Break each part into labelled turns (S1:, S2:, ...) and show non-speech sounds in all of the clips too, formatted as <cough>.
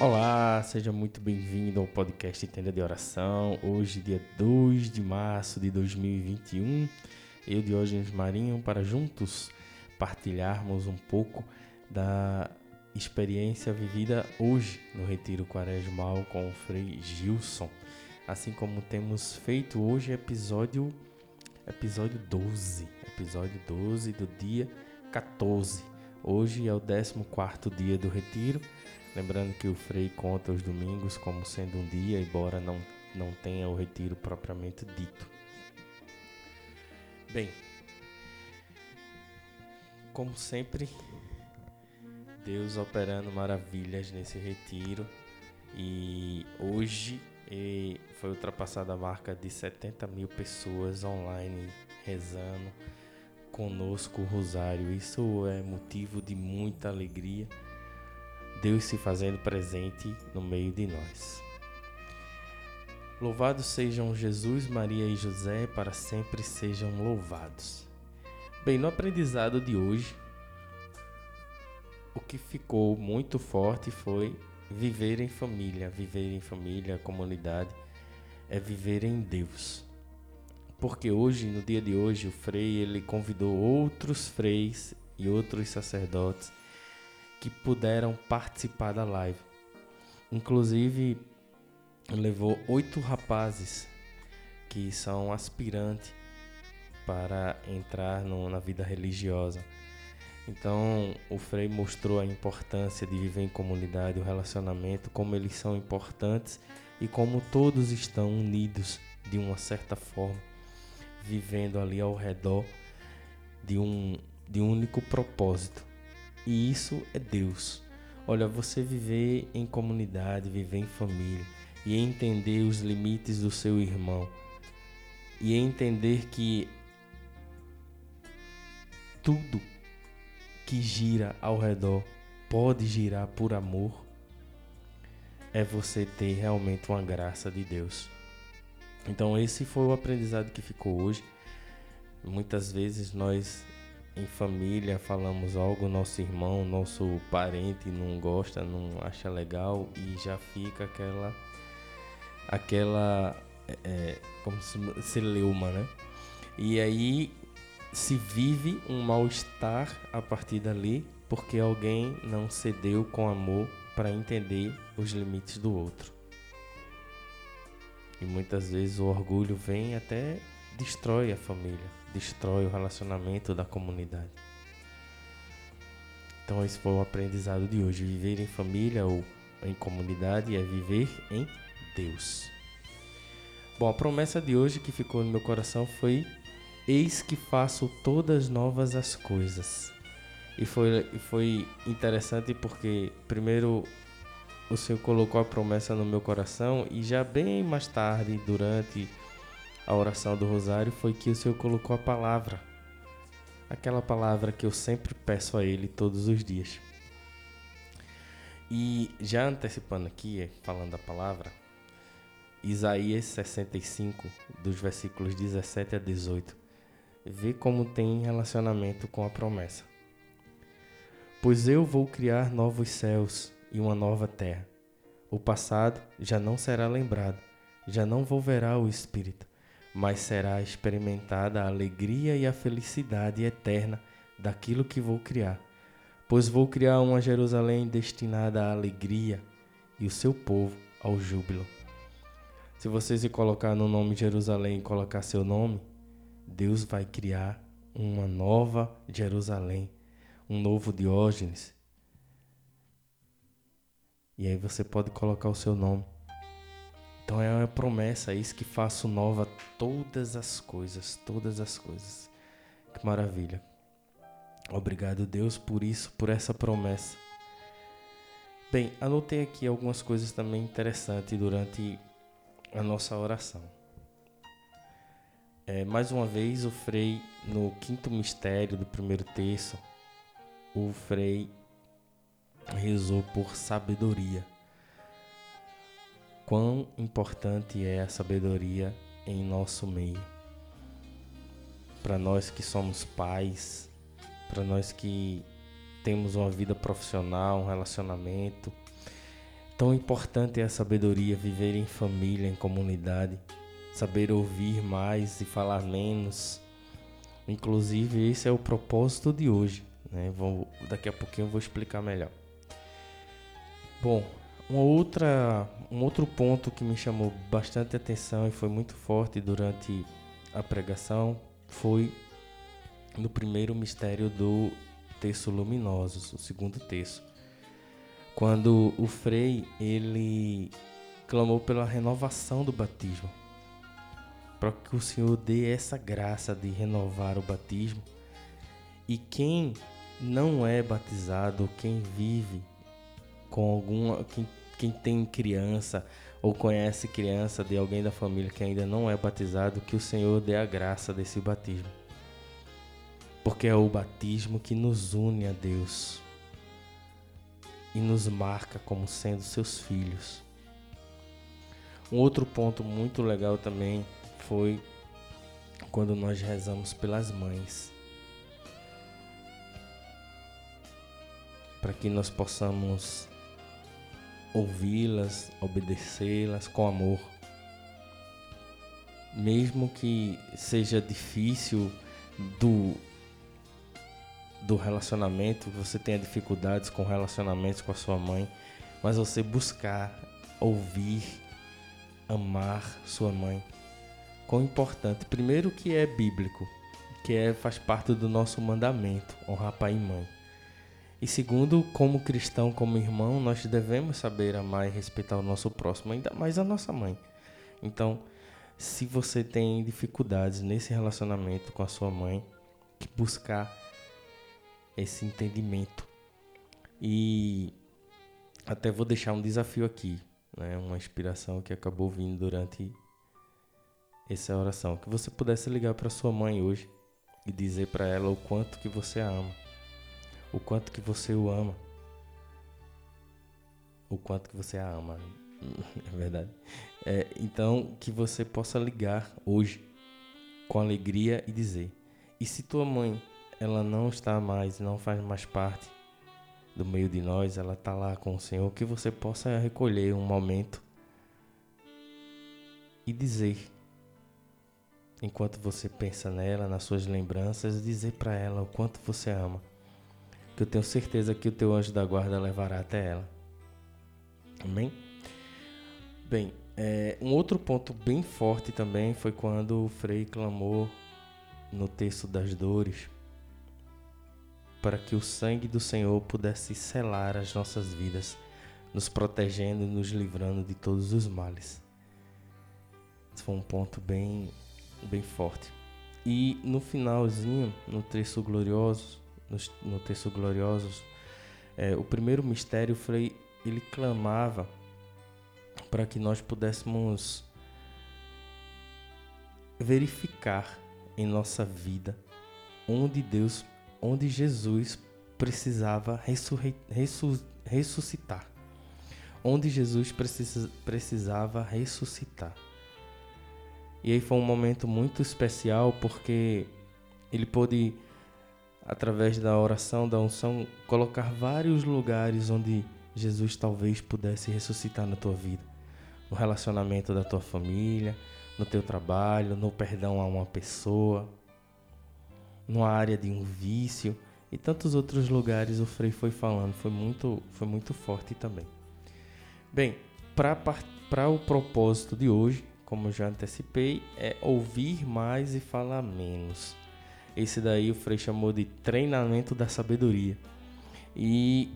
S1: Olá, seja muito bem-vindo ao podcast Tenda de Oração. Hoje, dia 2 de março de 2021, eu, Diógenes Marinho, para juntos partilharmos um pouco da experiência vivida hoje no Retiro Quaresmal com o Frei Gilson. Assim como temos feito hoje, episódio, episódio 12, episódio 12 do dia 14. Hoje é o 14 dia do Retiro. Lembrando que o Frei conta os domingos como sendo um dia, embora não, não tenha o retiro propriamente dito. Bem, como sempre, Deus operando maravilhas nesse retiro. E hoje foi ultrapassada a marca de 70 mil pessoas online rezando conosco o rosário. Isso é motivo de muita alegria Deus se fazendo presente no meio de nós. Louvados sejam Jesus, Maria e José, para sempre sejam louvados. Bem, no aprendizado de hoje, o que ficou muito forte foi viver em família, viver em família, comunidade, é viver em Deus. Porque hoje, no dia de hoje, o frei ele convidou outros freis e outros sacerdotes que puderam participar da live. Inclusive, levou oito rapazes que são aspirantes para entrar no, na vida religiosa. Então, o Frei mostrou a importância de viver em comunidade, o relacionamento, como eles são importantes e como todos estão unidos de uma certa forma, vivendo ali ao redor de um, de um único propósito, e isso é Deus. Olha, você viver em comunidade, viver em família e entender os limites do seu irmão e entender que tudo que gira ao redor pode girar por amor, é você ter realmente uma graça de Deus. Então, esse foi o aprendizado que ficou hoje. Muitas vezes nós em família falamos algo, nosso irmão, nosso parente não gosta, não acha legal e já fica aquela aquela é, é como se celeuma, né? E aí se vive um mal-estar a partir dali porque alguém não cedeu com amor para entender os limites do outro. E muitas vezes o orgulho vem até destrói a família destrói o relacionamento da comunidade. Então esse foi o aprendizado de hoje. Viver em família ou em comunidade é viver em Deus. Bom, a promessa de hoje que ficou no meu coração foi: Eis que faço todas novas as coisas. E foi, foi interessante porque, primeiro, o Senhor colocou a promessa no meu coração e já bem mais tarde, durante a oração do rosário foi que o Senhor colocou a palavra. Aquela palavra que eu sempre peço a Ele todos os dias. E já antecipando aqui, falando da palavra, Isaías 65, dos versículos 17 a 18, vê como tem relacionamento com a promessa. Pois eu vou criar novos céus e uma nova terra. O passado já não será lembrado, já não volverá o espírito mas será experimentada a alegria e a felicidade eterna daquilo que vou criar. Pois vou criar uma Jerusalém destinada à alegria e o seu povo ao júbilo. Se você se colocar no nome Jerusalém e colocar seu nome, Deus vai criar uma nova Jerusalém, um novo Diógenes. E aí você pode colocar o seu nome. Então é uma promessa, é isso que faço nova todas as coisas, todas as coisas. Que maravilha. Obrigado, Deus, por isso, por essa promessa. Bem, anotei aqui algumas coisas também interessantes durante a nossa oração. É, mais uma vez, o Frei, no quinto mistério do primeiro terço, o Frei rezou por sabedoria quão importante é a sabedoria em nosso meio. Para nós que somos pais, para nós que temos uma vida profissional, um relacionamento, Tão importante é a sabedoria, viver em família, em comunidade, saber ouvir mais e falar menos. Inclusive, esse é o propósito de hoje. Né? Vou, daqui a pouquinho eu vou explicar melhor. Bom, uma outra, um outro ponto que me chamou bastante atenção e foi muito forte durante a pregação foi no primeiro mistério do Terço Luminosos, o segundo terço quando o Frei ele clamou pela renovação do batismo, para que o Senhor dê essa graça de renovar o batismo. E quem não é batizado, quem vive com alguma, quem, quem tem criança ou conhece criança de alguém da família que ainda não é batizado, que o Senhor dê a graça desse batismo. Porque é o batismo que nos une a Deus e nos marca como sendo seus filhos. Um outro ponto muito legal também foi quando nós rezamos pelas mães. Para que nós possamos ouvi-las, obedecê-las com amor. Mesmo que seja difícil do do relacionamento, você tenha dificuldades com relacionamentos com a sua mãe, mas você buscar ouvir, amar sua mãe. Quão importante, primeiro que é bíblico, que é faz parte do nosso mandamento, honrar pai e mãe. E segundo, como cristão, como irmão, nós devemos saber amar e respeitar o nosso próximo, ainda mais a nossa mãe. Então, se você tem dificuldades nesse relacionamento com a sua mãe, que buscar esse entendimento. E até vou deixar um desafio aqui, né? uma inspiração que acabou vindo durante essa oração. Que você pudesse ligar para sua mãe hoje e dizer para ela o quanto que você a ama, o quanto que você o ama, o quanto que você a ama. <laughs> É verdade. É, então, que você possa ligar hoje com alegria e dizer: E se tua mãe ela não está mais, não faz mais parte do meio de nós, ela está lá com o Senhor, que você possa recolher um momento e dizer, enquanto você pensa nela, nas suas lembranças, dizer para ela o quanto você ama. Que eu tenho certeza que o teu anjo da guarda levará até ela. Amém? Bem, é, um outro ponto bem forte também foi quando o Frei clamou no texto das dores para que o sangue do Senhor pudesse selar as nossas vidas, nos protegendo e nos livrando de todos os males. Esse foi um ponto bem, bem forte. E no finalzinho, no texto glorioso, no, no texto gloriosos, é, o primeiro mistério foi ele clamava para que nós pudéssemos verificar em nossa vida onde Deus onde Jesus precisava ressuscitar. Onde Jesus precisa, precisava ressuscitar. E aí foi um momento muito especial porque ele pôde, através da oração, da unção, colocar vários lugares onde Jesus talvez pudesse ressuscitar na tua vida. No relacionamento da tua família, no teu trabalho, no perdão a uma pessoa, numa área de um vício e tantos outros lugares o Frei foi falando, foi muito, foi muito forte também. Bem, para o propósito de hoje, como já antecipei, é ouvir mais e falar menos. Esse daí o Frei chamou de treinamento da sabedoria. E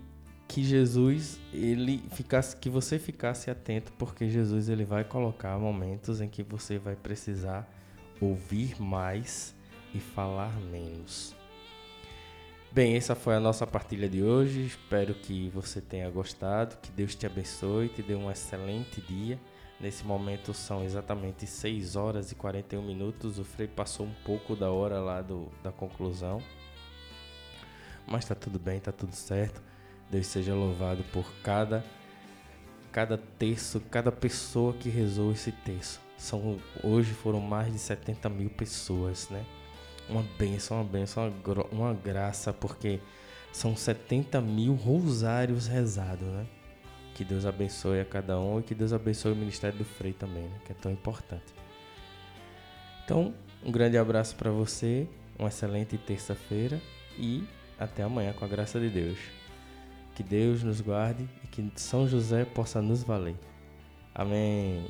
S1: que Jesus, ele ficasse, que você ficasse atento, porque Jesus ele vai colocar momentos em que você vai precisar ouvir mais e falar menos. Bem, essa foi a nossa partilha de hoje. Espero que você tenha gostado, que Deus te abençoe, te dê um excelente dia. Nesse momento são exatamente 6 horas e 41 minutos. O Frei passou um pouco da hora lá do, da conclusão. Mas tá tudo bem, tá tudo certo. Deus seja louvado por cada cada texto, cada pessoa que rezou esse texto. São, hoje foram mais de 70 mil pessoas, né? uma benção, uma benção, uma, uma graça, porque são 70 mil rosários rezados, né? Que Deus abençoe a cada um e que Deus abençoe o ministério do Frei também, né? que é tão importante. Então, um grande abraço para você, uma excelente terça-feira e até amanhã com a graça de Deus. Que Deus nos guarde e que São José possa nos valer. Amém.